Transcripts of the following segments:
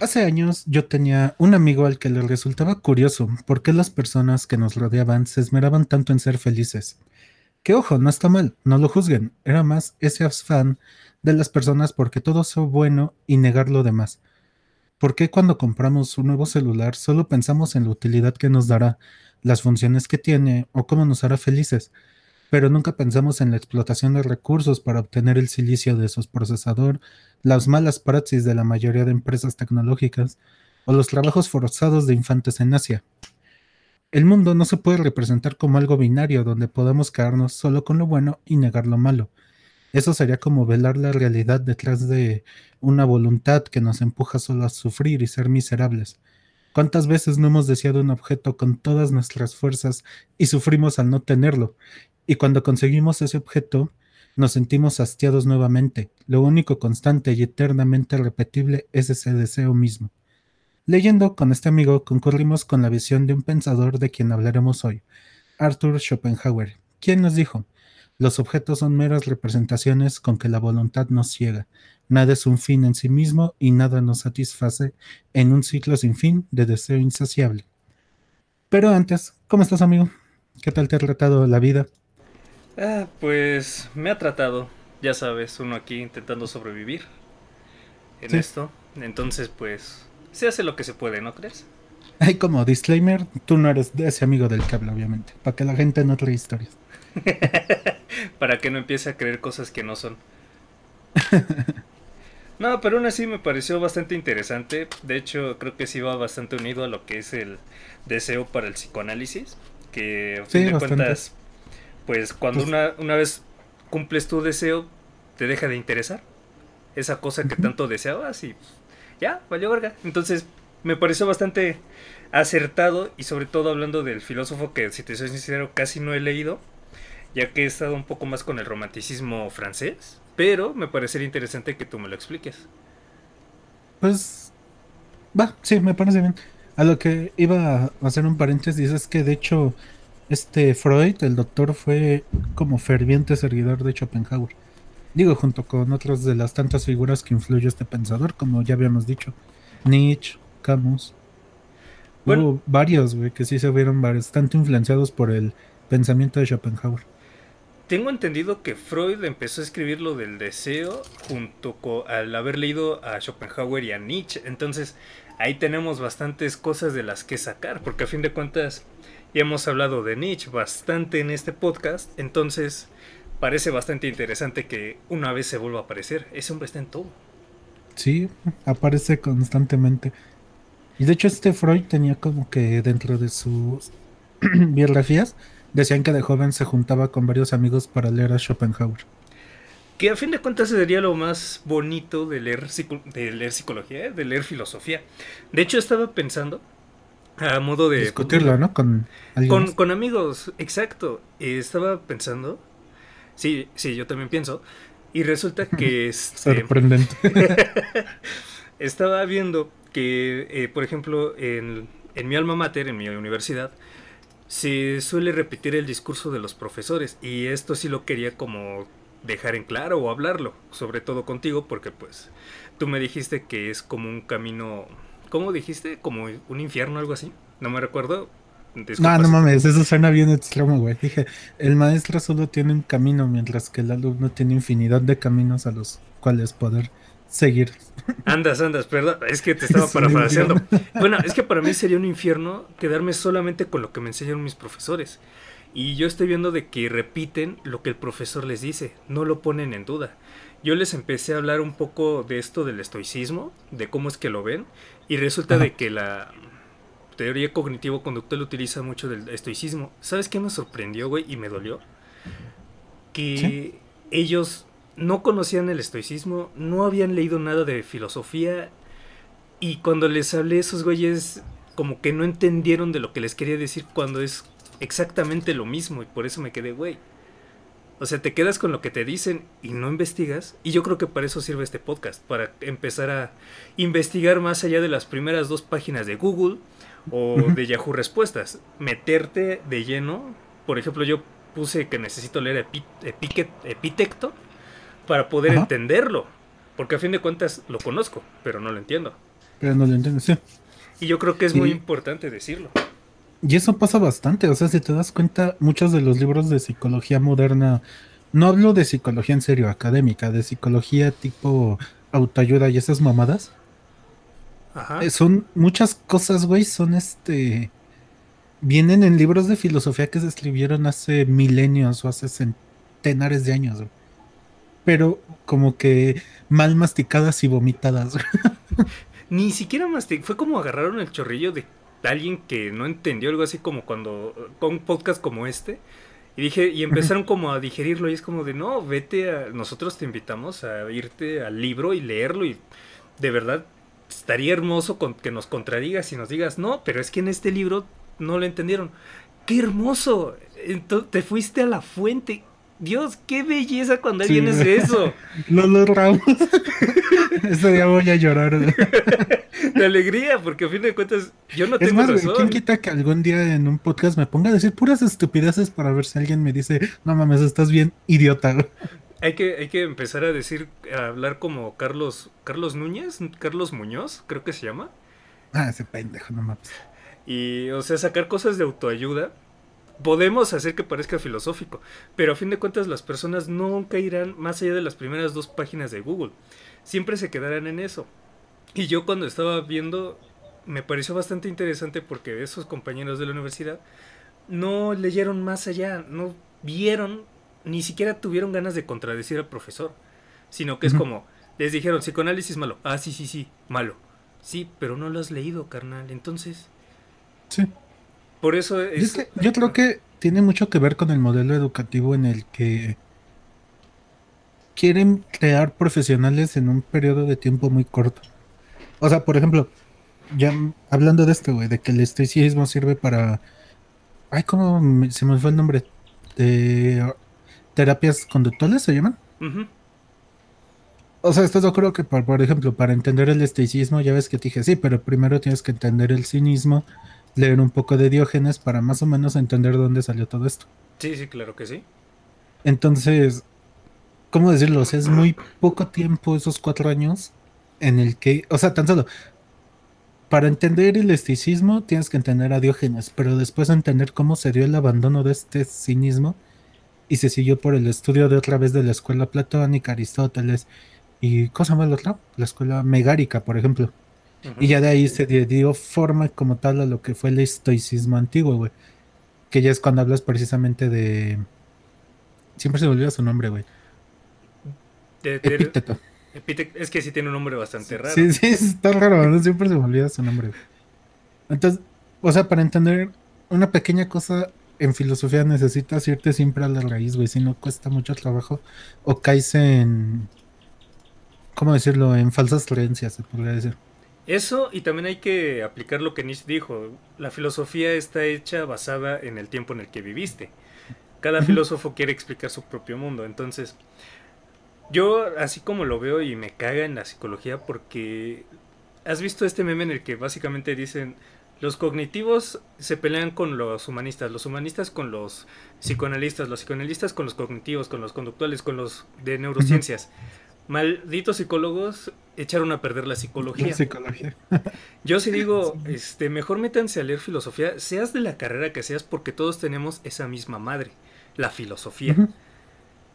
Hace años yo tenía un amigo al que le resultaba curioso por qué las personas que nos rodeaban se esmeraban tanto en ser felices. Que ojo, no está mal, no lo juzguen, era más ese afán de las personas porque todo sea bueno y negar lo demás. ¿Por qué cuando compramos un nuevo celular solo pensamos en la utilidad que nos dará, las funciones que tiene o cómo nos hará felices? Pero nunca pensamos en la explotación de recursos para obtener el silicio de su procesador, las malas praxis de la mayoría de empresas tecnológicas o los trabajos forzados de infantes en Asia. El mundo no se puede representar como algo binario donde podamos quedarnos solo con lo bueno y negar lo malo. Eso sería como velar la realidad detrás de una voluntad que nos empuja solo a sufrir y ser miserables. ¿Cuántas veces no hemos deseado un objeto con todas nuestras fuerzas y sufrimos al no tenerlo? Y cuando conseguimos ese objeto, nos sentimos hastiados nuevamente. Lo único constante y eternamente repetible es ese deseo mismo. Leyendo con este amigo concurrimos con la visión de un pensador de quien hablaremos hoy, Arthur Schopenhauer, quien nos dijo, los objetos son meras representaciones con que la voluntad nos ciega. Nada es un fin en sí mismo y nada nos satisface en un ciclo sin fin de deseo insaciable. Pero antes, ¿cómo estás amigo? ¿Qué tal te ha tratado la vida? Ah, pues me ha tratado, ya sabes, uno aquí intentando sobrevivir en esto. Entonces, pues, se hace lo que se puede, ¿no crees? Hay como disclaimer, tú no eres ese amigo del cable, obviamente, para que la gente no traiga historias. para que no empiece a creer cosas que no son. no, pero aún así me pareció bastante interesante. De hecho, creo que sí va bastante unido a lo que es el deseo para el psicoanálisis. Que a fin de cuentas pues cuando pues una, vez cumples tu deseo, te deja de interesar. Esa cosa que tanto deseabas y ya, valió verga. Entonces, me pareció bastante acertado y sobre todo hablando del filósofo que, si te soy sincero, casi no he leído, ya que he estado un poco más con el romanticismo francés, pero me parecería interesante que tú me lo expliques. Pues, va, sí, me parece bien. A lo que iba a hacer un paréntesis es que de hecho este Freud, el doctor, fue como ferviente seguidor de Schopenhauer. Digo, junto con otras de las tantas figuras que influyó este pensador, como ya habíamos dicho. Nietzsche, Camus. Hubo varios, güey, que sí se vieron bastante influenciados por el pensamiento de Schopenhauer. Tengo entendido que Freud empezó a escribir lo del deseo junto con al haber leído a Schopenhauer y a Nietzsche. Entonces, ahí tenemos bastantes cosas de las que sacar, porque a fin de cuentas y hemos hablado de Nietzsche bastante en este podcast, entonces parece bastante interesante que una vez se vuelva a aparecer. Ese hombre está en todo. Sí, aparece constantemente. Y de hecho este Freud tenía como que dentro de sus biografías decían que de joven se juntaba con varios amigos para leer a Schopenhauer. Que a fin de cuentas sería lo más bonito de leer, de leer psicología, de leer filosofía. De hecho estaba pensando a modo de... Discutirlo, ¿no? Con, con, amigos, exacto. estaba pensando, sí, sí, yo también pienso, y resulta que... Este, Sorprendente. estaba viendo que, eh, por ejemplo, en, en mi alma mater, en mi universidad, se suele repetir el discurso de los profesores, y esto sí lo quería como dejar en claro o hablarlo, sobre todo contigo, porque pues tú me dijiste que es como un camino ¿Cómo dijiste? ¿Como un infierno o algo así? No me recuerdo. No, no mames, eso suena bien extremo, güey. Dije, el maestro solo tiene un camino, mientras que el alumno tiene infinidad de caminos a los cuales poder seguir. Andas, andas, perdón, es que te estaba parafraseando. Bueno, es que para mí sería un infierno quedarme solamente con lo que me enseñaron mis profesores. Y yo estoy viendo de que repiten lo que el profesor les dice, no lo ponen en duda. Yo les empecé a hablar un poco de esto del estoicismo, de cómo es que lo ven, y resulta de que la teoría cognitivo-conductual utiliza mucho del estoicismo. ¿Sabes qué me sorprendió, güey? Y me dolió. Que ellos no conocían el estoicismo, no habían leído nada de filosofía. Y cuando les hablé, esos güeyes como que no entendieron de lo que les quería decir cuando es exactamente lo mismo. Y por eso me quedé, güey. O sea, te quedas con lo que te dicen y no investigas. Y yo creo que para eso sirve este podcast, para empezar a investigar más allá de las primeras dos páginas de Google o de Yahoo Respuestas. Meterte de lleno. Por ejemplo, yo puse que necesito leer Epitecto para poder entenderlo. Porque a fin de cuentas lo conozco, pero no lo entiendo. Pero no lo entiendes, sí. Y yo creo que es muy importante decirlo. Y eso pasa bastante, o sea, si te das cuenta, muchos de los libros de psicología moderna, no hablo de psicología en serio, académica, de psicología tipo autoayuda y esas mamadas. Ajá. Eh, son muchas cosas, güey, son este... Vienen en libros de filosofía que se escribieron hace milenios o hace centenares de años, güey. Pero como que mal masticadas y vomitadas. Ni siquiera masticadas, fue como agarraron el chorrillo de alguien que no entendió algo así como cuando con un podcast como este y dije y empezaron como a digerirlo y es como de no vete a nosotros te invitamos a irte al libro y leerlo y de verdad estaría hermoso con, que nos contradigas y nos digas no pero es que en este libro no lo entendieron qué hermoso Entonces, te fuiste a la fuente Dios, qué belleza cuando alguien es eso. lo Ramos. Ese día voy a llorar. de alegría, porque a fin de cuentas yo no tengo es más, ¿Quién quita que algún día en un podcast me ponga a decir puras estupideces para ver si alguien me dice, no mames, estás bien idiota? Hay que, hay que empezar a decir, a hablar como Carlos, Carlos Núñez, Carlos Muñoz, creo que se llama. Ah, ese pendejo, no mames. Y, o sea, sacar cosas de autoayuda podemos hacer que parezca filosófico, pero a fin de cuentas las personas nunca irán más allá de las primeras dos páginas de Google. Siempre se quedarán en eso. Y yo cuando estaba viendo, me pareció bastante interesante porque esos compañeros de la universidad no leyeron más allá, no vieron, ni siquiera tuvieron ganas de contradecir al profesor, sino que es como, les dijeron, psicoanálisis malo, ah, sí, sí, sí, malo. Sí, pero no lo has leído, carnal, entonces... Sí. Por eso es... yo creo que tiene mucho que ver con el modelo educativo en el que quieren crear profesionales en un periodo de tiempo muy corto. O sea, por ejemplo, ya hablando de esto, güey, de que el estoicismo sirve para... Ay, ¿cómo se me fue el nombre? De terapias conductuales se llaman. O sea, esto yo creo que, por, por ejemplo, para entender el estoicismo, ya ves que te dije, sí, pero primero tienes que entender el cinismo leer un poco de Diógenes para más o menos entender dónde salió todo esto. Sí, sí, claro que sí. Entonces, ¿cómo decirlo? es muy poco tiempo esos cuatro años en el que, o sea, tan solo, para entender el esticismo tienes que entender a Diógenes, pero después entender cómo se dio el abandono de este cinismo y se siguió por el estudio de otra vez de la escuela platónica, Aristóteles y cosa más la otra, la escuela megárica, por ejemplo. Y ya de ahí se dio forma como tal a lo que fue el estoicismo antiguo, güey. Que ya es cuando hablas precisamente de. Siempre se me olvida su nombre, güey. Epíteto. Es que sí tiene un nombre bastante raro. Sí, sí, está raro, ¿no? siempre se me olvida su nombre. Entonces, o sea, para entender una pequeña cosa en filosofía necesitas irte siempre a la raíz, güey. Si no cuesta mucho trabajo o caes en. ¿Cómo decirlo? En falsas creencias, se podría decir. Eso y también hay que aplicar lo que Nietzsche dijo. La filosofía está hecha basada en el tiempo en el que viviste. Cada filósofo quiere explicar su propio mundo. Entonces, yo así como lo veo y me caga en la psicología porque has visto este meme en el que básicamente dicen los cognitivos se pelean con los humanistas, los humanistas con los psicoanalistas, los psicoanalistas con los cognitivos, con los conductuales, con los de neurociencias. Malditos psicólogos echaron a perder la psicología. Yo sí digo, este, mejor métanse a leer filosofía, seas de la carrera que seas, porque todos tenemos esa misma madre, la filosofía.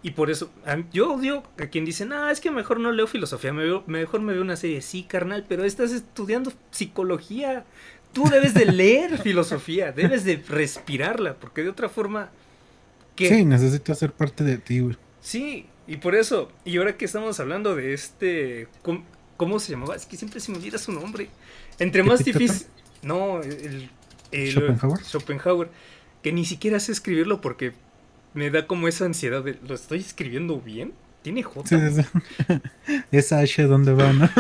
Y por eso, yo odio a quien dice, ah, es que mejor no leo filosofía, me veo, mejor me veo una serie. Sí, carnal, pero estás estudiando psicología. Tú debes de leer filosofía, debes de respirarla, porque de otra forma... Sí, necesito ser parte de ti, güey. Sí, y por eso, y ahora que estamos hablando de este, ¿cómo, se llamaba? Es que siempre se me olvida su nombre. Entre más difícil... No, el, Schopenhauer. Schopenhauer. Que ni siquiera sé escribirlo porque me da como esa ansiedad de, ¿lo estoy escribiendo bien? ¿Tiene J? Sí. Esa H, ¿dónde va, no?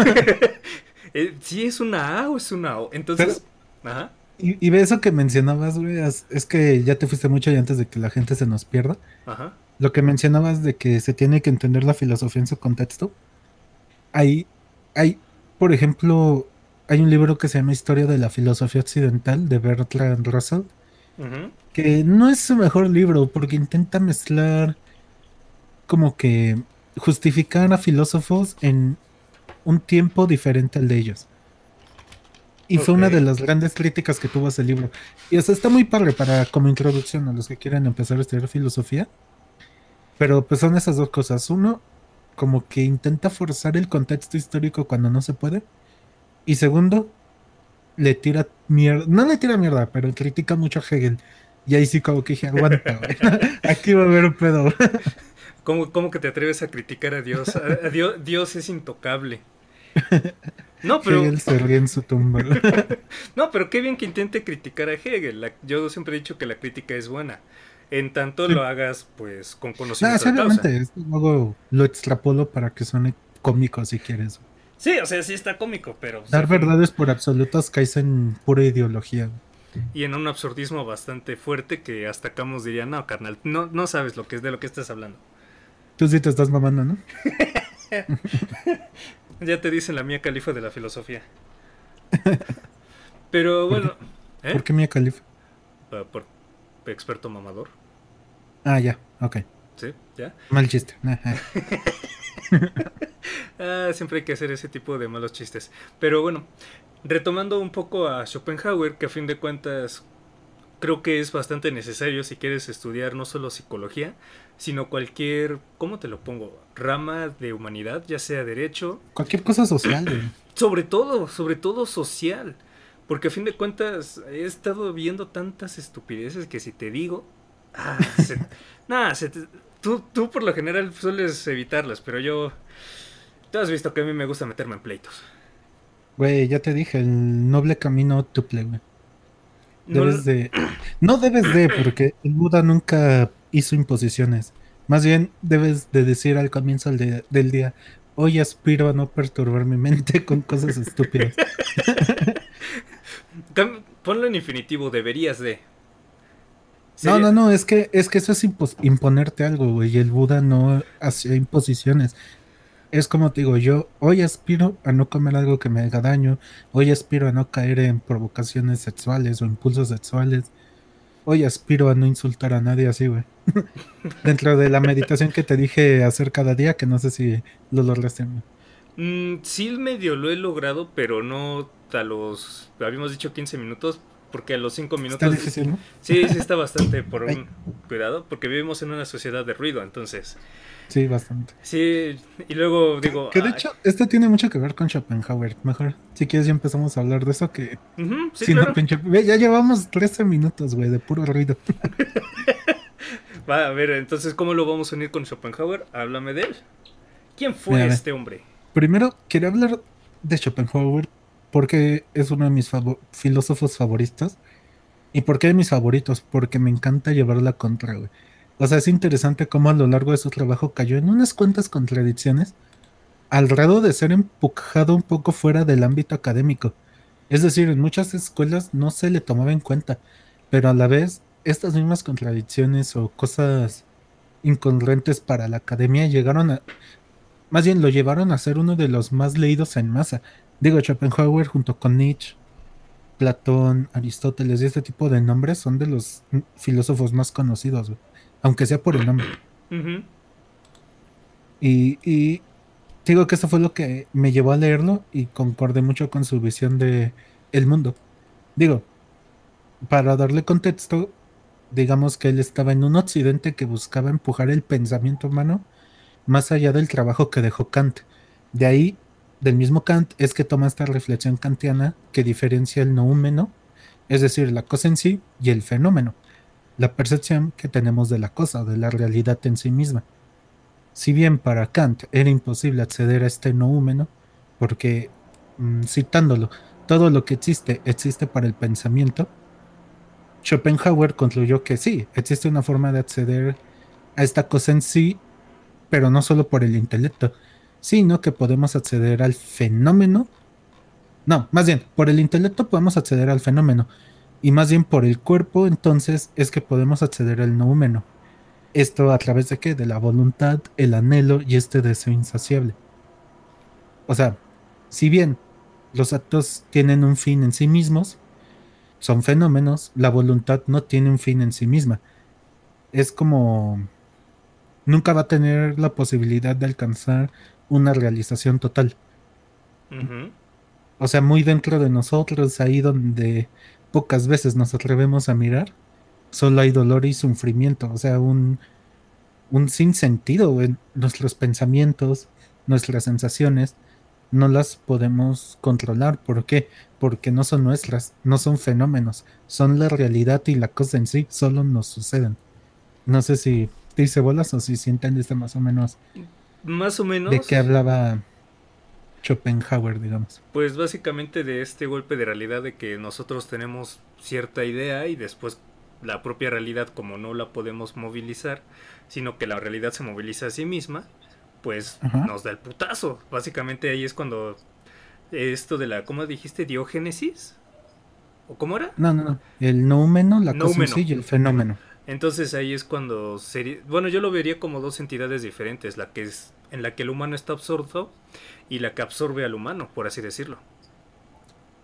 Eh, ¿Sí es una A o es una O? Entonces... ajá. Y, y ve eso que mencionabas, güey, es, es, que ya te fuiste mucho y antes de que la gente se nos pierda. Ajá lo que mencionabas de que se tiene que entender la filosofía en su contexto, hay, hay, por ejemplo, hay un libro que se llama Historia de la Filosofía Occidental de Bertrand Russell, que no es su mejor libro porque intenta mezclar como que justificar a filósofos en un tiempo diferente al de ellos. Y fue una de las grandes críticas que tuvo ese libro. Y eso está muy padre para como introducción a los que quieran empezar a estudiar filosofía. Pero pues son esas dos cosas. Uno, como que intenta forzar el contexto histórico cuando no se puede. Y segundo, le tira mierda. No le tira mierda, pero critica mucho a Hegel. Y ahí sí como que dije, aguanta, Aquí va a haber un pedo. ¿Cómo, ¿Cómo, que te atreves a criticar a Dios? Dios, Dios es intocable. No, pero. Hegel se ríe en su tumba. no, pero qué bien que intente criticar a Hegel. yo siempre he dicho que la crítica es buena. En tanto lo hagas, pues, con conocimiento. No, de Luego lo extrapolo para que suene cómico si quieres. Sí, o sea, sí está cómico, pero. Dar verdades por absolutas caes en pura ideología. Y en un absurdismo bastante fuerte que hasta Camus diría, no, carnal, no, no sabes lo que es de lo que estás hablando. Tú sí te estás mamando, ¿no? Ya te dice la mía califa de la filosofía. Pero bueno. ¿Por qué, ¿eh? mía califa? Por, experto mamador. Ah, ya, ok. Ya. Mal chiste. ah, siempre hay que hacer ese tipo de malos chistes. Pero bueno, retomando un poco a Schopenhauer, que a fin de cuentas creo que es bastante necesario si quieres estudiar no solo psicología, sino cualquier, ¿cómo te lo pongo? Rama de humanidad, ya sea derecho. Cualquier cosa social. Sobre todo, sobre todo social. Porque a fin de cuentas he estado viendo tantas estupideces que si te digo... Ah, nada, tú, tú por lo general sueles evitarlas, pero yo... Tú has visto que a mí me gusta meterme en pleitos. Güey, ya te dije, el noble camino tuple, güey. Debes de... No debes de, porque el Buda nunca hizo imposiciones. Más bien debes de decir al comienzo del día, hoy aspiro a no perturbar mi mente con cosas estúpidas. Ponlo en infinitivo, deberías de. No, no, no, es que, es que eso es imponerte algo, güey. Y el Buda no hacía imposiciones. Es como te digo, yo hoy aspiro a no comer algo que me haga daño. Hoy aspiro a no caer en provocaciones sexuales o impulsos sexuales. Hoy aspiro a no insultar a nadie así, güey. Dentro de la meditación que te dije hacer cada día, que no sé si lo lograste. Mm, sí, medio lo he logrado, pero no a los. Habíamos dicho 15 minutos, porque a los 5 minutos. Está difícil, ¿no? Sí, sí, está bastante por un cuidado, porque vivimos en una sociedad de ruido, entonces. Sí, bastante. Sí, y luego digo... Que de hecho, esto tiene mucho que ver con Schopenhauer. Mejor, si quieres ya empezamos a hablar de eso que... sí, claro. ya llevamos 13 minutos, güey, de puro ruido. Va, a ver, entonces, ¿cómo lo vamos a unir con Schopenhauer? Háblame de él. ¿Quién fue este hombre? Primero, quería hablar de Schopenhauer porque es uno de mis filósofos favoritos. ¿Y por qué de mis favoritos? Porque me encanta llevarla contra, güey. O sea, es interesante cómo a lo largo de su trabajo cayó en unas cuantas contradicciones al grado de ser empujado un poco fuera del ámbito académico. Es decir, en muchas escuelas no se le tomaba en cuenta, pero a la vez estas mismas contradicciones o cosas incongruentes para la academia llegaron a, más bien lo llevaron a ser uno de los más leídos en masa. Digo, Schopenhauer junto con Nietzsche, Platón, Aristóteles y este tipo de nombres son de los filósofos más conocidos aunque sea por el nombre. y, digo que eso fue lo que me llevó a leerlo y concordé mucho con su visión de el mundo. Digo, para darle contexto, digamos que él estaba en un occidente que buscaba empujar el pensamiento humano más allá del trabajo que dejó Kant. De ahí, del mismo Kant, es que toma esta reflexión kantiana que diferencia el noúmeno, es decir, la cosa en sí, y el fenómeno la percepción que tenemos de la cosa, de la realidad en sí misma. Si bien para Kant era imposible acceder a este noúmeno, porque, mm, citándolo, todo lo que existe existe para el pensamiento, Schopenhauer concluyó que sí, existe una forma de acceder a esta cosa en sí, pero no solo por el intelecto, sino que podemos acceder al fenómeno. No, más bien, por el intelecto podemos acceder al fenómeno, y más bien por el cuerpo, entonces es que podemos acceder al noúmeno. Esto a través de qué? De la voluntad, el anhelo y este deseo insaciable. O sea, si bien los actos tienen un fin en sí mismos, son fenómenos, la voluntad no tiene un fin en sí misma. Es como nunca va a tener la posibilidad de alcanzar una realización total. o sea, muy dentro de nosotros, ahí donde pocas veces nos atrevemos a mirar, solo hay dolor y sufrimiento, o sea, un, un sinsentido en nuestros pensamientos, nuestras sensaciones, no las podemos controlar. ¿Por qué? Porque no son nuestras, no son fenómenos, son la realidad y la cosa en sí, solo nos suceden. No sé si te hice bolas o si, si entendiste más o menos. Más o menos. De qué hablaba Schopenhauer, digamos. Pues básicamente de este golpe de realidad de que nosotros tenemos cierta idea y después la propia realidad como no la podemos movilizar, sino que la realidad se moviliza a sí misma, pues nos da el putazo. Básicamente ahí es cuando esto de la, ¿cómo dijiste? Diógenesis. ¿O cómo era? No, no, no. El noumeno, la cosa y el fenómeno. Entonces ahí es cuando sería, bueno, yo lo vería como dos entidades diferentes, la que es en la que el humano está absorto y la que absorbe al humano, por así decirlo.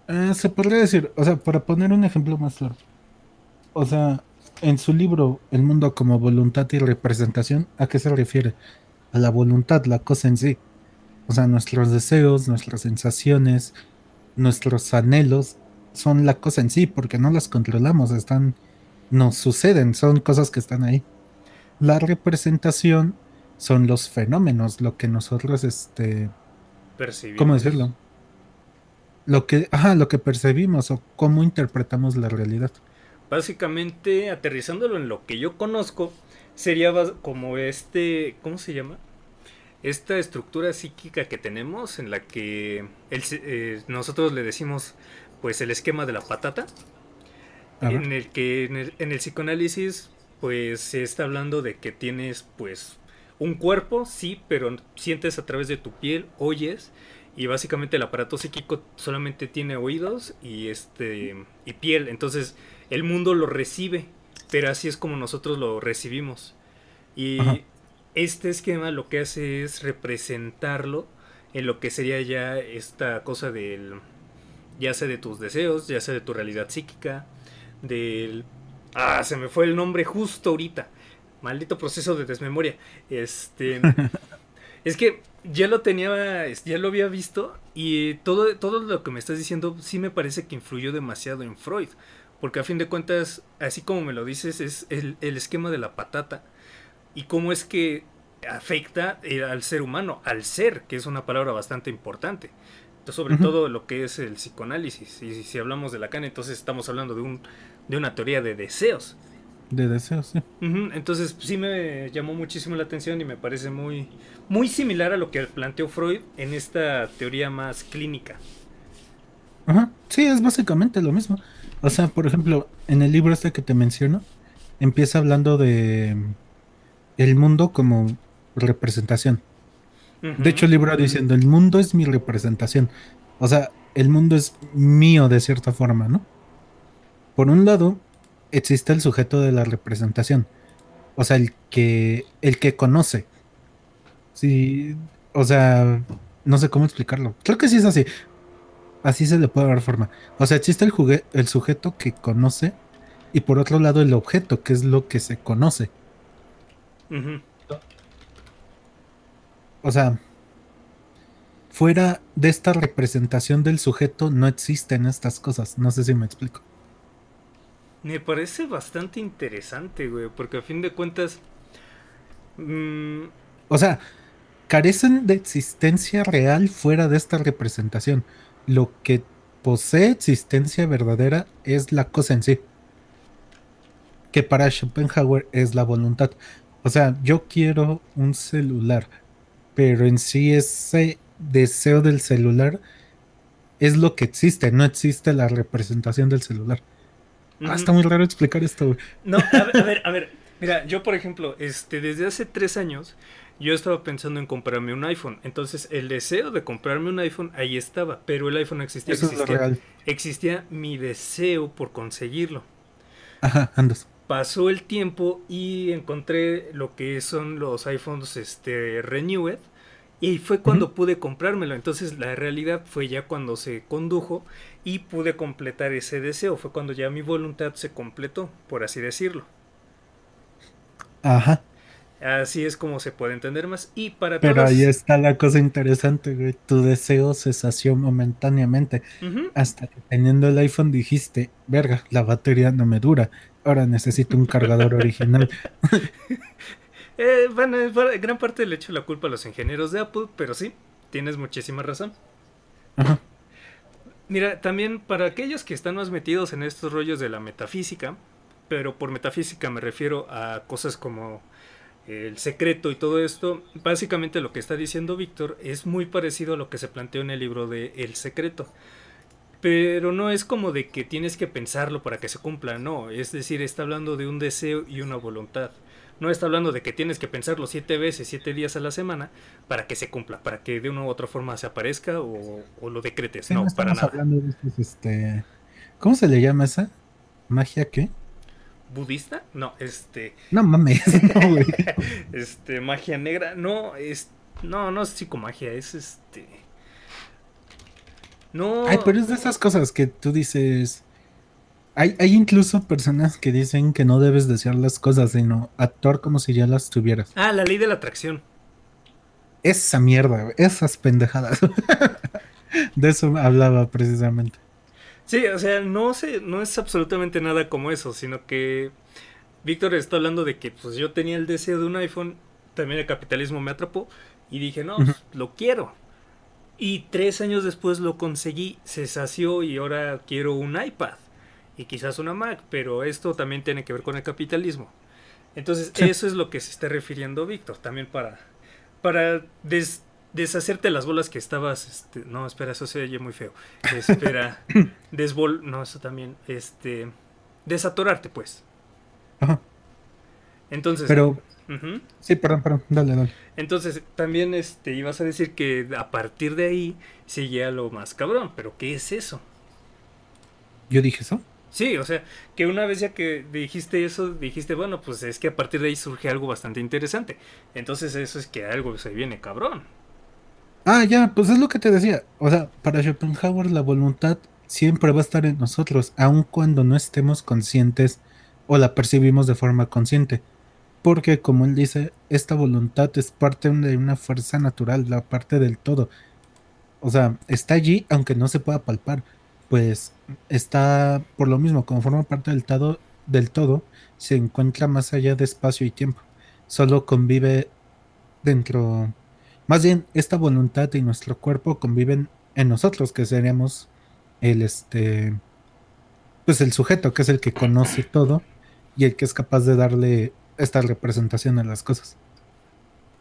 Eh, se podría decir, o sea, para poner un ejemplo más claro. O sea, en su libro El mundo como voluntad y representación, ¿a qué se refiere? a la voluntad, la cosa en sí. O sea, nuestros deseos, nuestras sensaciones, nuestros anhelos son la cosa en sí, porque no las controlamos, están, nos suceden, son cosas que están ahí. La representación son los fenómenos, lo que nosotros, este, percibimos. ¿Cómo decirlo? Lo que, ajá, lo que percibimos o cómo interpretamos la realidad. Básicamente, aterrizándolo en lo que yo conozco, sería como este, ¿cómo se llama? Esta estructura psíquica que tenemos en la que eh, nosotros le decimos pues el esquema de la patata, en el que en el, en el, psicoanálisis pues se está hablando de que tienes pues un cuerpo, sí, pero sientes a través de tu piel, oyes y básicamente el aparato psíquico solamente tiene oídos y este y piel, entonces el mundo lo recibe pero así es como nosotros lo recibimos. Y este esquema lo que hace es representarlo en lo que sería ya esta cosa del, ya sea de tus deseos, ya sea de tu realidad psíquica, del... Ah, se me fue el nombre justo ahorita. Maldito proceso de desmemoria. Este... es que ya lo tenía, ya lo había visto y todo, todo lo que me estás diciendo sí me parece que influyó demasiado en Freud. Porque a fin de cuentas, así como me lo dices, es el, esquema de la patata. Y cómo es que afecta eh, al ser humano, al ser, que es una palabra bastante importante. sobre todo lo que es el psicoanálisis. Y si, hablamos de Lacan, entonces estamos hablando de, un, de una teoría de deseos. De deseos, sí. Entonces sí me llamó muchísimo la atención y me parece muy, muy similar a lo que planteó Freud en esta teoría más clínica. Ajá, sí, es básicamente lo mismo. O sea, por ejemplo, en el libro este que te menciono, empieza hablando de el mundo como representación. De hecho, el libro diciendo, el mundo es mi representación. O sea, el mundo es mío de cierta forma, ¿no? Por un lado, existe el sujeto de la representación. O sea, el que, el que conoce. Sí, o sea, no sé cómo explicarlo. Creo que sí es así. Así se le puede dar forma. O sea, existe el, el sujeto que conoce y por otro lado el objeto, que es lo que se conoce. O sea, fuera de esta representación del sujeto no existen estas cosas. No sé si me explico. Me parece bastante interesante, güey, porque a fin de cuentas... Mm, o sea, carecen de existencia real fuera de esta representación lo que posee existencia verdadera es la cosa en sí. Que para Schopenhauer es la voluntad. O sea, yo quiero un celular, pero en sí ese deseo del celular es lo que existe, no existe la representación del celular. Ah, está muy raro explicar esto. No, a ver, a ver, a ver. Mira, yo por ejemplo, este, desde hace tres años yo estaba pensando en comprarme un iPhone. Entonces, el deseo de comprarme un iPhone ahí estaba, pero el iPhone existía. existía, existía mi deseo por conseguirlo. Ajá, andas. Pasó el tiempo y encontré lo que son los iPhones este, Renewed. Y fue cuando pude comprármelo. Entonces la realidad fue ya cuando se condujo y pude completar ese deseo. Fue cuando ya mi voluntad se completó, por así decirlo. Ajá. Así es como se puede entender más. Y para Pero ahí está la cosa interesante, güey. Tu deseo se sació momentáneamente. Hasta que teniendo el iPhone dijiste, verga, la batería no me dura. Ahora necesito un cargador original. eh, bueno, gran parte le echo la culpa a los ingenieros de Apple, pero sí, tienes muchísima razón. Ajá. Mira, también para aquellos que están más metidos en estos rollos de la metafísica, pero por metafísica me refiero a cosas como el secreto y todo esto, básicamente lo que está diciendo Víctor es muy parecido a lo que se planteó en el libro de El secreto. Pero no es como de que tienes que pensarlo para que se cumpla, no, es decir, está hablando de un deseo y una voluntad. No está hablando de que tienes que pensarlo siete veces, siete días a la semana para que se cumpla, para que de una u otra forma se aparezca o, lo decretes. no, para nada. este... ¿Cómo se le llama esa? ¿Magia qué? budista, no, este. No mames, este, magia negra, no, es. No, no es psicomagia, es este. No. Ay, pero es de esas cosas que tú dices. Hay, hay incluso personas que dicen que no debes desear las cosas, sino actuar como si ya las tuvieras. Ah, la ley de la atracción. Esa mierda, esas pendejadas. de eso hablaba precisamente. Sí, o sea, no sé, no es absolutamente nada como eso, sino que Víctor está hablando de que pues yo tenía el deseo de un iPhone, también el capitalismo me atrapó y dije, no, pues, lo quiero. Y tres años después lo conseguí, se sació y ahora quiero un iPad y quizás una Mac, pero esto también tiene que ver con el capitalismo. Entonces, eso es lo que se está refiriendo Víctor, también para, para des, deshacerte las bolas que estabas, este, no, espera, eso se oye muy feo. Espera, desbol, no, eso también, este, desatorarte, pues. Ajá. Entonces. Pero. Sí, perdón, perdón, dale, dale. Entonces, también, este, ibas a decir que a partir de ahí seguía lo más cabrón, pero ¿qué es eso? ¿Yo dije eso? Sí, o sea, que una vez ya que dijiste eso, dijiste, bueno, pues es que a partir de ahí surge algo bastante interesante. Entonces eso es que algo se viene cabrón. Ah, ya, pues es lo que te decía. O sea, para Schopenhauer la voluntad siempre va a estar en nosotros, aun cuando no estemos conscientes o la percibimos de forma consciente. Porque, como él dice, esta voluntad es parte de una fuerza natural, la parte del todo. O sea, está allí aunque no se pueda palpar. Pues está, por lo mismo, como forma parte del todo, del todo, se encuentra más allá de espacio y tiempo. Solo convive dentro más bien, esta voluntad y nuestro cuerpo conviven en nosotros, que seríamos el este pues el sujeto, que es el que conoce todo y el que es capaz de darle esta representación a las cosas.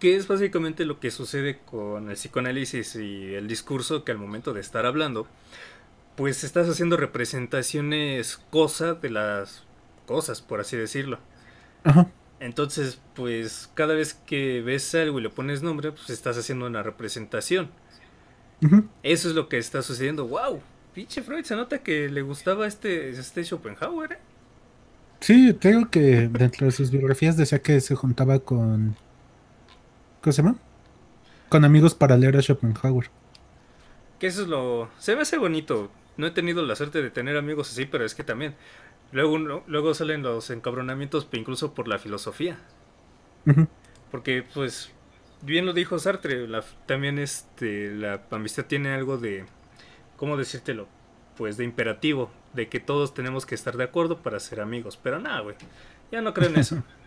Que es básicamente lo que sucede con el psicoanálisis y el discurso que al momento de estar hablando, pues estás haciendo representaciones cosa de las cosas, por así decirlo. Ajá. Entonces, pues cada vez que ves algo y le pones nombre, pues estás haciendo una representación. Eso es lo que está sucediendo. ¡Wow! Pinche Freud, se nota que le gustaba este, este Schopenhauer, ¿eh? Sí, creo que dentro de sus biografías decía que se juntaba con. ¿Cómo se llama? Con amigos para leer a Schopenhauer. Que eso es lo. Se me hace bonito. No he tenido la suerte de tener amigos así, pero es que también Luego, luego salen los encabronamientos incluso por la filosofía. Porque, pues, bien lo dijo Sartre, también este, la amistad tiene algo de, ¿cómo decírtelo? Pues de imperativo, de que todos tenemos que estar de acuerdo para ser amigos. Pero nada, güey, ya no creo en eso.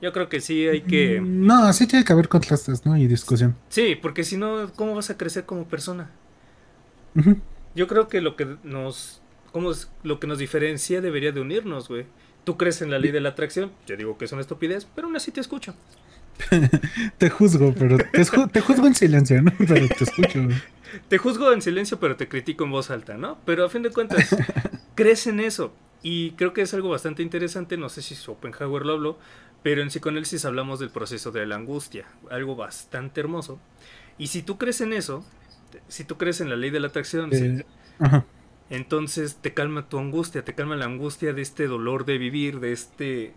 Yo creo que sí hay que... Mm, no, sí tiene que haber contrastes, ¿no? Y discusión. Sí, porque si no, ¿cómo vas a crecer como persona? Yo creo que lo que nos ¿Cómo es lo que nos diferencia debería de unirnos, güey? Tú crees en la ley de la atracción, yo digo que es una estupidez, pero aún así te escucho. te juzgo, pero te, juzgo en silencio, ¿no? Pero te escucho. Te juzgo en silencio, pero te critico en voz alta, ¿no? Pero a fin de cuentas, crees en eso. Y creo que es algo bastante interesante, no sé si Schopenhauer lo habló, pero en psicoanálisis hablamos del proceso de la angustia, algo bastante hermoso. Y si tú crees en eso, si tú crees en la ley de la atracción, eh, entonces te calma tu angustia, te calma la angustia de este dolor de vivir, de este,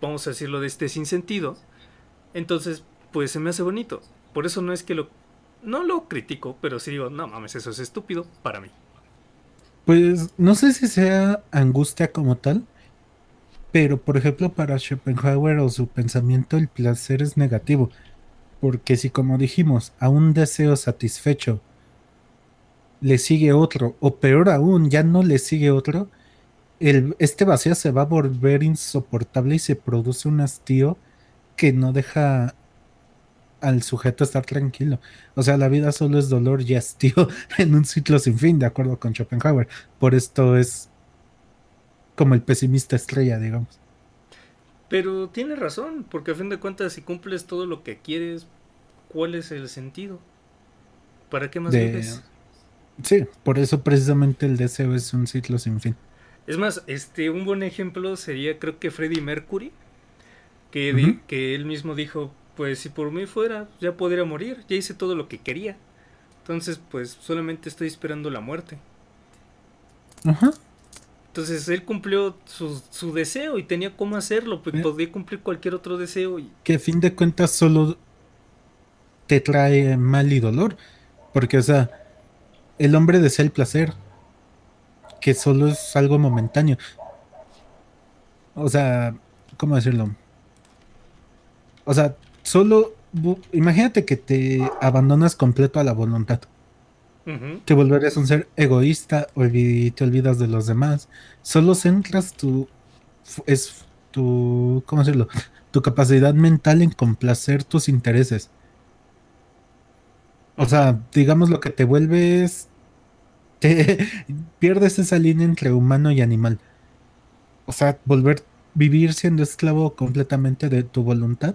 vamos a decirlo, de este sinsentido. Entonces, pues se me hace bonito. Por eso no es que lo, no lo critico, pero sí digo, no mames, eso es estúpido para mí. Pues no sé si sea angustia como tal, Pero, por ejemplo, para Schopenhauer o su pensamiento, el placer es negativo. Porque si, como dijimos, a un deseo satisfecho le sigue otro, o peor aún, ya no le sigue otro, el, este vacío se va a volver insoportable y se produce un hastío que no deja al sujeto estar tranquilo. O sea, la vida solo es dolor y hastío en un ciclo sin fin, de acuerdo con Schopenhauer. Por esto es como el pesimista estrella, digamos. Pero tiene razón, porque a fin de cuentas, si cumples todo lo que quieres, ¿cuál es el sentido? ¿Para qué más vives? Sí, por eso precisamente el deseo es un ciclo sin fin. Es más, este, un buen ejemplo sería, creo que Freddie Mercury, que, que él mismo dijo, pues si por mí fuera, ya podría morir, ya hice todo lo que quería. Entonces, pues solamente estoy esperando la muerte. Ajá. Entonces él cumplió su, deseo y tenía cómo hacerlo, pues podía cumplir cualquier otro deseo. Y... Que a fin de cuentas solo te trae mal y dolor. Porque, o sea, el hombre desea el placer, que solo es algo momentáneo. O sea, ¿cómo decirlo? O sea, solo imagínate que te abandonas completo a la voluntad. Te volverías un ser egoísta y te olvidas de los demás. Solo centras tu es tu ¿cómo decirlo? Tu capacidad mental en complacer tus intereses. O sea, digamos lo que te vuelves te pierdes esa línea entre humano y animal. O sea, volver vivir siendo esclavo completamente de tu voluntad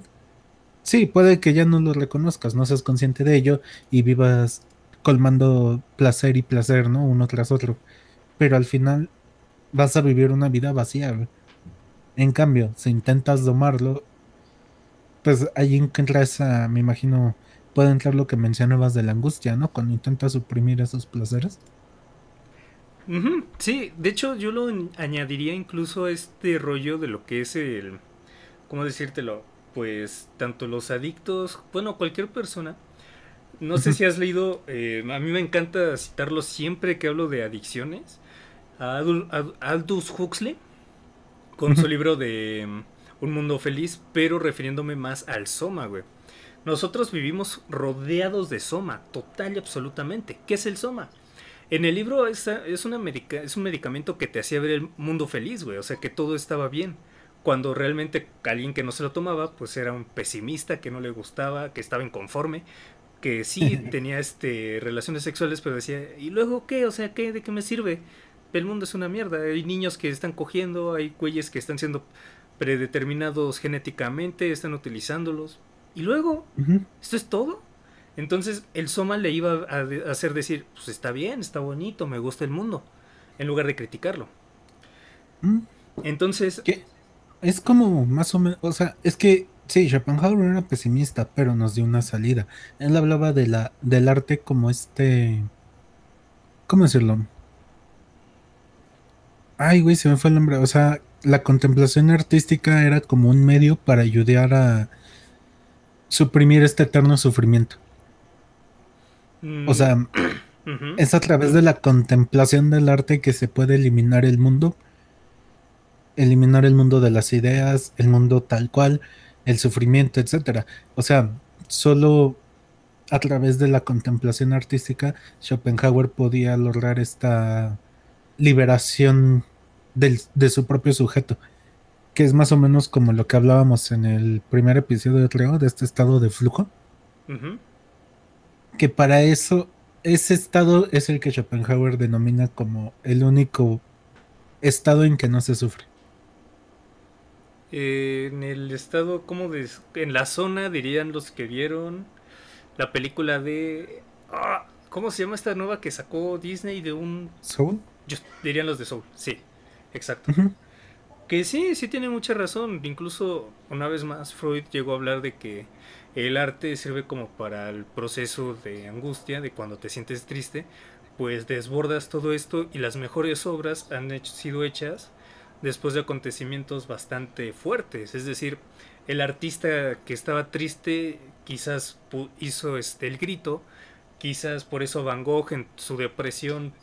Sí, puede que ya no lo reconozcas, no seas consciente de ello y vivas colmando placer y placer, ¿no? Uno tras otro. Pero al final vas a vivir una vida vacía. En cambio, si intentas domarlo, pues ahí entra esa, me imagino, puede entrar lo que mencionabas de la angustia, ¿no? Cuando intentas suprimir esos placeres. Sí, de hecho yo lo añadiría incluso a este rollo de lo que es el, ¿cómo decírtelo? pues tanto los adictos, bueno, cualquier persona, no sé si has leído, eh, a mí me encanta citarlo siempre que hablo de adicciones, a Aldous Huxley, con su libro de mm, Un Mundo Feliz, pero refiriéndome más al soma, güey. Nosotros vivimos rodeados de soma, total y absolutamente. ¿Qué es el soma? En el libro es, es, una es un medicamento que te hacía ver el mundo feliz, güey, o sea que todo estaba bien cuando realmente alguien que no se lo tomaba, pues era un pesimista, que no le gustaba, que estaba inconforme, que sí tenía este relaciones sexuales, pero decía, ¿y luego qué? O sea, ¿qué? ¿De qué me sirve? El mundo es una mierda. Hay niños que están cogiendo, hay güeyes que están siendo predeterminados genéticamente, están utilizándolos. Y luego, ¿esto es todo? Entonces el Soma le iba a hacer decir, pues está bien, está bonito, me gusta el mundo, en lugar de criticarlo. Mm. Entonces, ¿Qué? es como más o menos, o sea, es que sí, Schopenhauer era pesimista, pero nos dio una salida. Él hablaba de la, del arte como este, ¿cómo decirlo? Ay, güey, se me fue el nombre. O sea, la contemplación artística era como un medio para ayudar a suprimir este eterno sufrimiento. O sea, mm. es a través de la contemplación del arte que se puede eliminar el mundo eliminar el mundo de las ideas, el mundo tal cual, el sufrimiento, etcétera. O sea, solo a través de la contemplación artística, Schopenhauer podía lograr esta liberación de su propio sujeto, que es más o menos como lo que hablábamos en el primer episodio de este estado de flujo. Que para eso, ese estado es el que Schopenhauer denomina como el único estado en que no se sufre en el estado, como de, en la zona dirían los que vieron la película de... Ah, ¿Cómo se llama esta nueva que sacó Disney de un... Soul? dirían los de Soul, sí, exacto. Que sí, sí tiene mucha razón. Incluso una vez más Freud llegó a hablar de que el arte sirve como para el proceso de angustia, de cuando te sientes triste, pues desbordas todo esto y las mejores obras han hecho, sido hechas después de acontecimientos bastante fuertes. Es decir, el artista que estaba triste quizás hizo este, el grito, quizás por eso Van Gogh en su depresión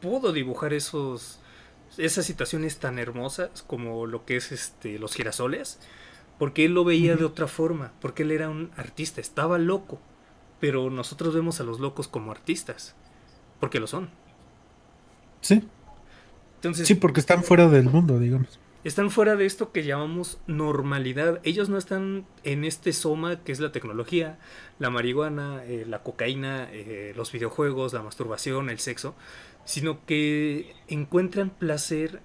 pudo dibujar esos esas situaciones tan hermosas como lo que es este los girasoles, porque él lo veía de otra forma, porque él era un artista, estaba loco, pero nosotros vemos a los locos como artistas, porque lo son. Sí. Entonces, sí, porque están fuera del mundo, digamos. Están fuera de esto que llamamos normalidad. Ellos no están en este soma que es la tecnología, la marihuana, eh, la cocaína, eh, los videojuegos, la masturbación, el sexo, sino que encuentran placer,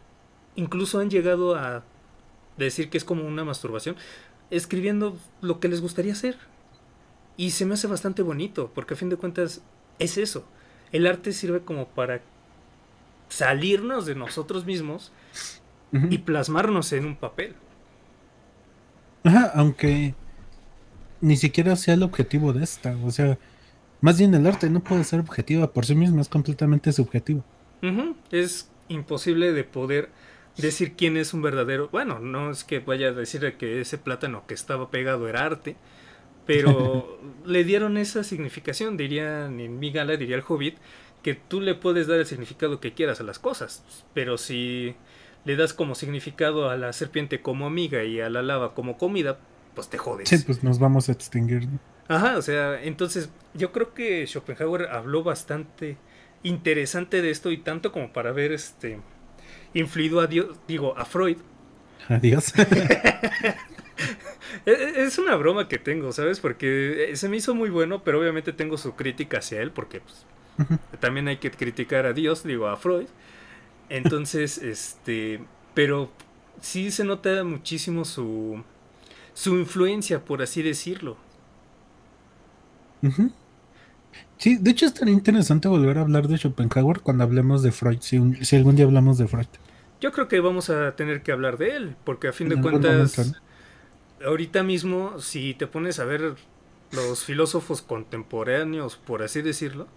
incluso han llegado a decir que es como una masturbación, escribiendo lo que les gustaría hacer. Y se me hace bastante bonito, porque a fin de cuentas es eso. El arte sirve como para salirnos de nosotros mismos y plasmarnos en un papel. Ajá, aunque ni siquiera sea el objetivo de esta. O sea, más bien el arte no puede ser objetiva por sí mismo, es completamente subjetivo. Es imposible de poder decir quién es un verdadero. Bueno, no es que vaya a decir que ese plátano que estaba pegado era arte, pero le dieron esa significación. Dirían en mi gala, diría el hobbit, que tú le puedes dar el significado que quieras a las cosas, pero si le das como significado a la serpiente como amiga y a la lava como comida, pues te jodes. Sí, pues nos vamos a extinguir. Ajá, o sea, entonces yo creo que Schopenhauer habló bastante interesante de esto y tanto como para haber este influido a Dios, digo, a Freud. Adiós. E, e, es una broma que tengo, ¿sabes? Porque se me hizo muy bueno, pero obviamente tengo su crítica hacia él, porque pues, también hay que criticar a Dios, digo, a Freud. Entonces, este, pero sí se nota muchísimo su, su influencia, por así decirlo. Sí, de hecho es tan interesante volver a hablar de Schopenhauer cuando hablemos de Freud, si, si algún día hablamos de Freud. Yo creo que vamos a tener que hablar de él, porque a fin de cuentas, ahorita mismo, si te pones a ver los filósofos contemporáneos, por así decirlo,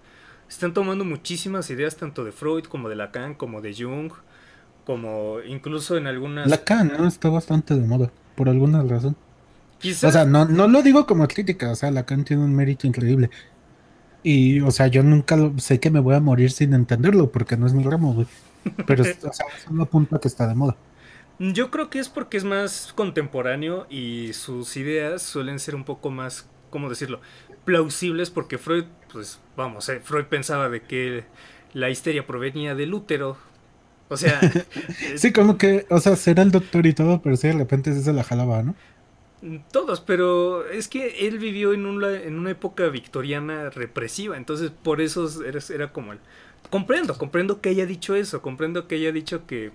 están tomando muchísimas ideas tanto de Freud como de Lacan, como de Jung, como incluso en algunas... Lacan, ¿no? Está bastante de moda, por alguna razón. O sea, no, no lo digo como crítica, o sea, Lacan tiene un mérito increíble. Y, o sea, yo nunca sé que me voy a morir sin entenderlo, porque no es mi ramo, güey. Pero, o sea, es una punta que está de moda. Yo creo que es porque es más contemporáneo y sus ideas suelen ser un poco más, ¿cómo decirlo? Plausibles, porque Freud, pues, vamos, eh, Freud pensaba de que la histeria provenía del útero. O sea... sí, como que, o sea, será el doctor y todo, pero sí, de repente se la jalaba, ¿no? Todos, pero es que él vivió en una, en una época victoriana represiva, entonces por eso era, era como el... Comprendo, comprendo que haya dicho eso, comprendo que haya dicho que,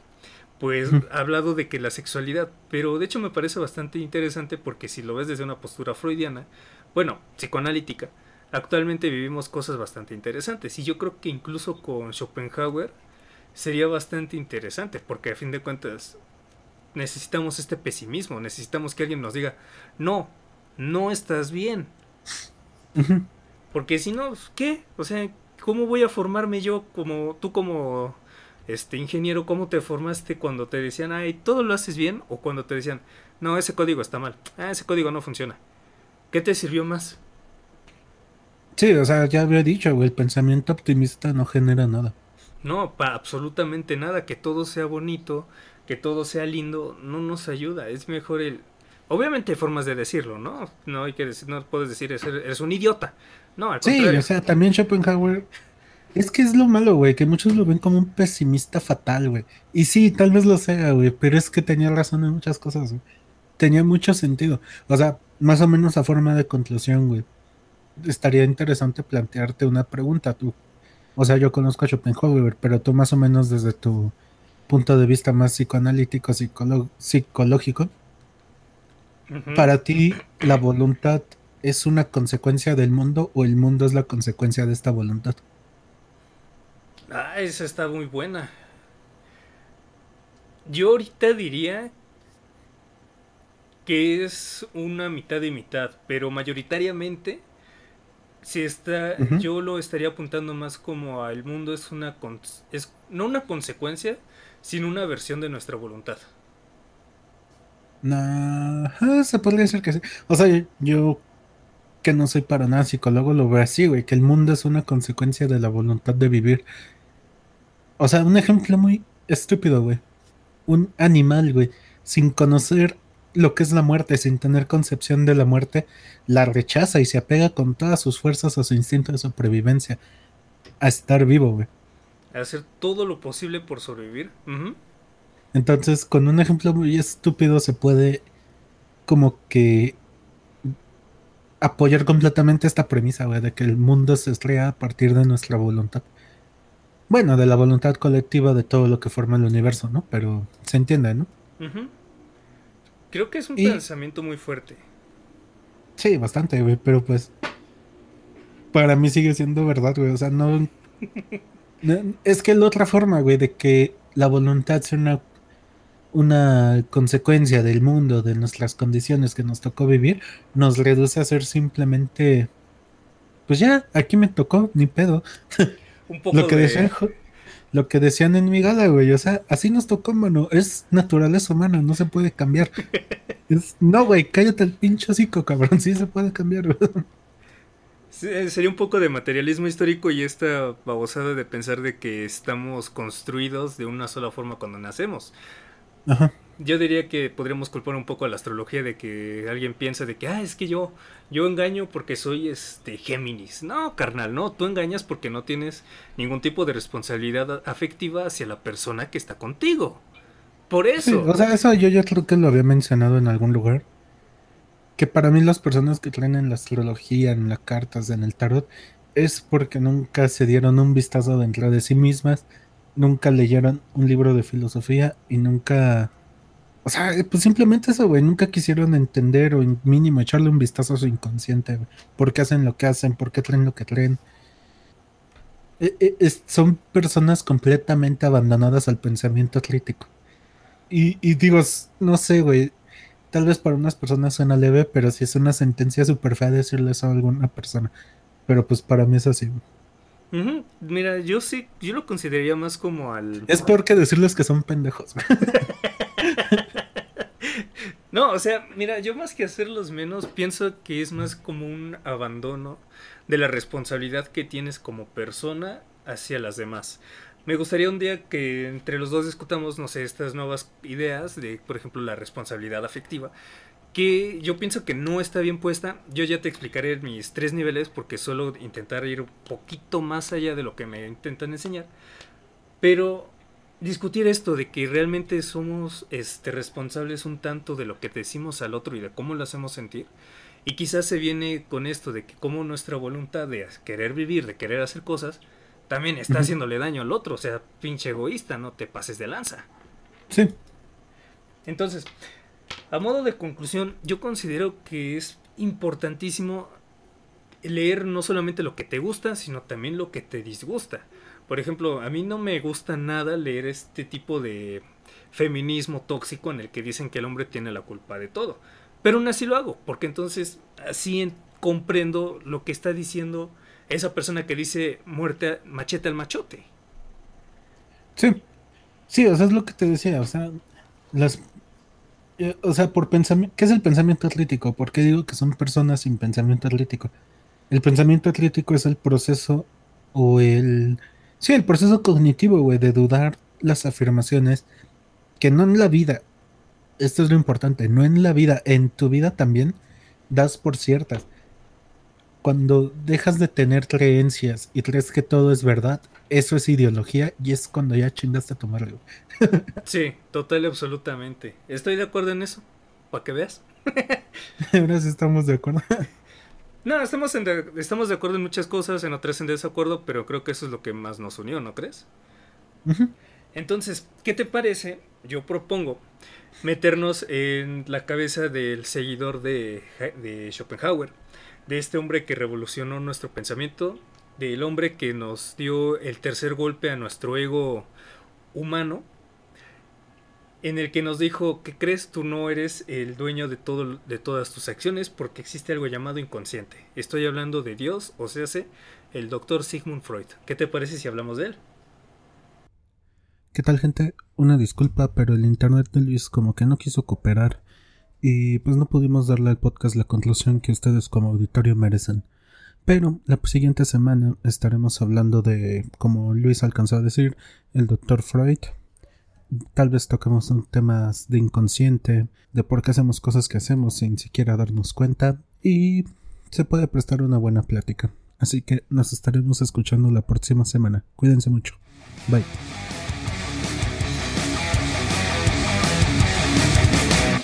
pues, ha hablado de que la sexualidad, pero de hecho me parece bastante interesante porque si lo ves desde una postura freudiana, bueno, psicoanalítica, actualmente vivimos cosas bastante interesantes y yo creo que incluso con Schopenhauer sería bastante interesante porque a fin de cuentas necesitamos este pesimismo, necesitamos que alguien nos diga, no, no estás bien. Porque si no, ¿qué? O sea, ¿cómo voy a formarme yo como tú como este ingeniero, cómo te formaste cuando te decían, "Ay, todo lo haces bien" o cuando te decían, "No, ese código está mal. Ah, ese código no funciona." ¿Qué te sirvió más? Sí, o sea, ya había dicho, el pensamiento optimista no genera nada. No, para absolutamente nada, que todo sea bonito, que todo sea lindo no nos ayuda. Es mejor el... Obviamente hay formas de decirlo, ¿no? No hay que decir, no puedes decir eres, un idiota. No, al sí, o sea, también Schopenhauer es que es lo malo, güey, que muchos lo ven como un pesimista fatal, güey. Y sí, tal vez lo sea, güey, pero es que tenía razón en muchas cosas, güey. Tenía mucho sentido. O sea, más o menos a forma de conclusión, güey. Estaría interesante plantearte una pregunta, tú. O sea, yo conozco a Schopenhauer, pero tú más o menos desde tu punto de vista más psicoanalítico, psicológico, para ti la voluntad es una consecuencia del mundo o el mundo es la consecuencia de esta voluntad? Ah, esa está muy buena. Yo ahorita diría que es una mitad y mitad, pero mayoritariamente si está, yo lo estaría apuntando más como al mundo es una es no una consecuencia, sin una versión de nuestra voluntad. No, se podría decir que sí. O sea, yo que no soy para nada psicólogo lo veo así, güey, que el mundo es una consecuencia de la voluntad de vivir. O sea, un ejemplo muy estúpido, güey. Un animal, güey, sin conocer lo que es la muerte, sin tener concepción de la muerte, la rechaza y se apega con todas sus fuerzas a su instinto de supervivencia, a estar vivo, güey. A hacer todo lo posible por sobrevivir. Entonces, con un ejemplo muy estúpido se puede como que apoyar completamente esta premisa, güey, de que el mundo se crea a partir de nuestra voluntad. Bueno, de la voluntad colectiva de todo lo que forma el universo, ¿no? Pero se entiende, ¿no? Creo que es un pensamiento muy fuerte. Sí, bastante, güey, pero pues para mí sigue siendo verdad, güey. O sea, no, es que la otra forma, güey, de que la voluntad sea una una consecuencia del mundo, de nuestras condiciones que nos tocó vivir, nos reduce a ser simplemente, pues ya, aquí me tocó, ni pedo. Un poco lo que decían, lo que decían en mi gala, güey, o sea, así nos tocó, mano, es naturaleza humana, no se puede cambiar. no, güey, cállate el pincho hocico, cabrón, sí se puede cambiar, sería un poco de materialismo histórico y esta babosada de pensar de que estamos construidos de una sola forma cuando nacemos. Yo diría que podríamos culpar un poco a la astrología de que alguien piensa de que, ah, es que yo, yo engaño porque soy este Géminis. No, carnal, no, tú engañas porque no tienes ningún tipo de responsabilidad afectiva hacia la persona que está contigo. Por eso. o sea, eso yo ya creo que lo había mencionado en algún lugar. Que para mí las personas que creen en la astrología, en las cartas, en el tarot, es porque nunca se dieron un vistazo dentro de sí mismas nunca leyeron un libro de filosofía y nunca... O sea, pues simplemente eso, güey. Nunca quisieron entender o mínimo echarle un vistazo a su inconsciente, güey. ¿Por qué hacen lo que hacen? ¿Por qué traen lo que traen? E, e, son personas completamente abandonadas al pensamiento crítico. Y, y digo, no sé, güey. Tal vez para unas personas suena leve, pero si es una sentencia súper fea decirle eso a alguna persona. Pero pues para mí es así, güey. Mira, yo sí, yo lo consideraría más como al... Es peor que decirles que son pendejos. no, o sea, mira, yo más que hacerlos menos, pienso que es más como un abandono de la responsabilidad que tienes como persona hacia las demás. Me gustaría un día que entre los dos discutamos, no sé, estas nuevas ideas de, por ejemplo, la responsabilidad afectiva que yo pienso que no está bien puesta. Yo ya te explicaré mis tres niveles porque suelo intentar ir un poquito más allá de lo que me intentan enseñar. Pero discutir esto de que realmente somos este, responsables un tanto de lo que decimos al otro y de cómo lo hacemos sentir. Y quizás se viene con esto de que como nuestra voluntad de querer vivir, de querer hacer cosas, también está haciéndole daño al otro. O sea, pinche egoísta, no te pases de lanza. Sí. Entonces, a modo de conclusión, yo considero que es importantísimo leer no solamente lo que te gusta, sino también lo que te disgusta. Por ejemplo, a mí no me gusta nada leer este tipo de feminismo tóxico en el que dicen que el hombre tiene la culpa de todo. Pero aún así lo hago, porque entonces así comprendo lo que está diciendo esa persona que dice muerte, machete al machote. Sí, sí, o sea, es lo que te decía, o sea, las eh, o sea, por pensamiento, ¿qué es el pensamiento atlético? ¿Por qué digo que son personas sin pensamiento atlético? El pensamiento atlético es el proceso o el... Sí, el proceso cognitivo, güey, de dudar las afirmaciones que no en la vida, esto es lo importante, no en la vida, en tu vida también das por ciertas. Cuando dejas de tener creencias y crees que todo es verdad, eso es ideología y es cuando ya chingaste a tomarlo. sí, total y absolutamente. Estoy de acuerdo en eso, para que veas. Ahora sí estamos de acuerdo. No, estamos, estamos de acuerdo en muchas cosas, en otras en desacuerdo, pero creo que eso es lo que más nos unió, ¿no crees? Entonces, ¿qué te parece? Yo propongo meternos en la cabeza del seguidor de, de Schopenhauer, de este hombre que revolucionó nuestro pensamiento, del hombre que nos dio el tercer golpe a nuestro ego humano en el que nos dijo que crees tú no eres el dueño de todo de todas tus acciones porque existe algo llamado inconsciente. Estoy hablando de Dios, o sea, el doctor Sigmund Freud. ¿Qué te parece si hablamos de él? ¿Qué tal, gente? Una disculpa, pero el internet de Luis como que no quiso cooperar y pues no pudimos darle al podcast la conclusión que ustedes como auditorio merecen. Pero la siguiente semana estaremos hablando de, como Luis alcanzó a decir, el doctor Freud tal vez toquemos temas de inconsciente, de por qué hacemos cosas que hacemos sin siquiera darnos cuenta y se puede prestar una buena plática. Así que nos estaremos escuchando la próxima semana. Cuídense mucho. Bye.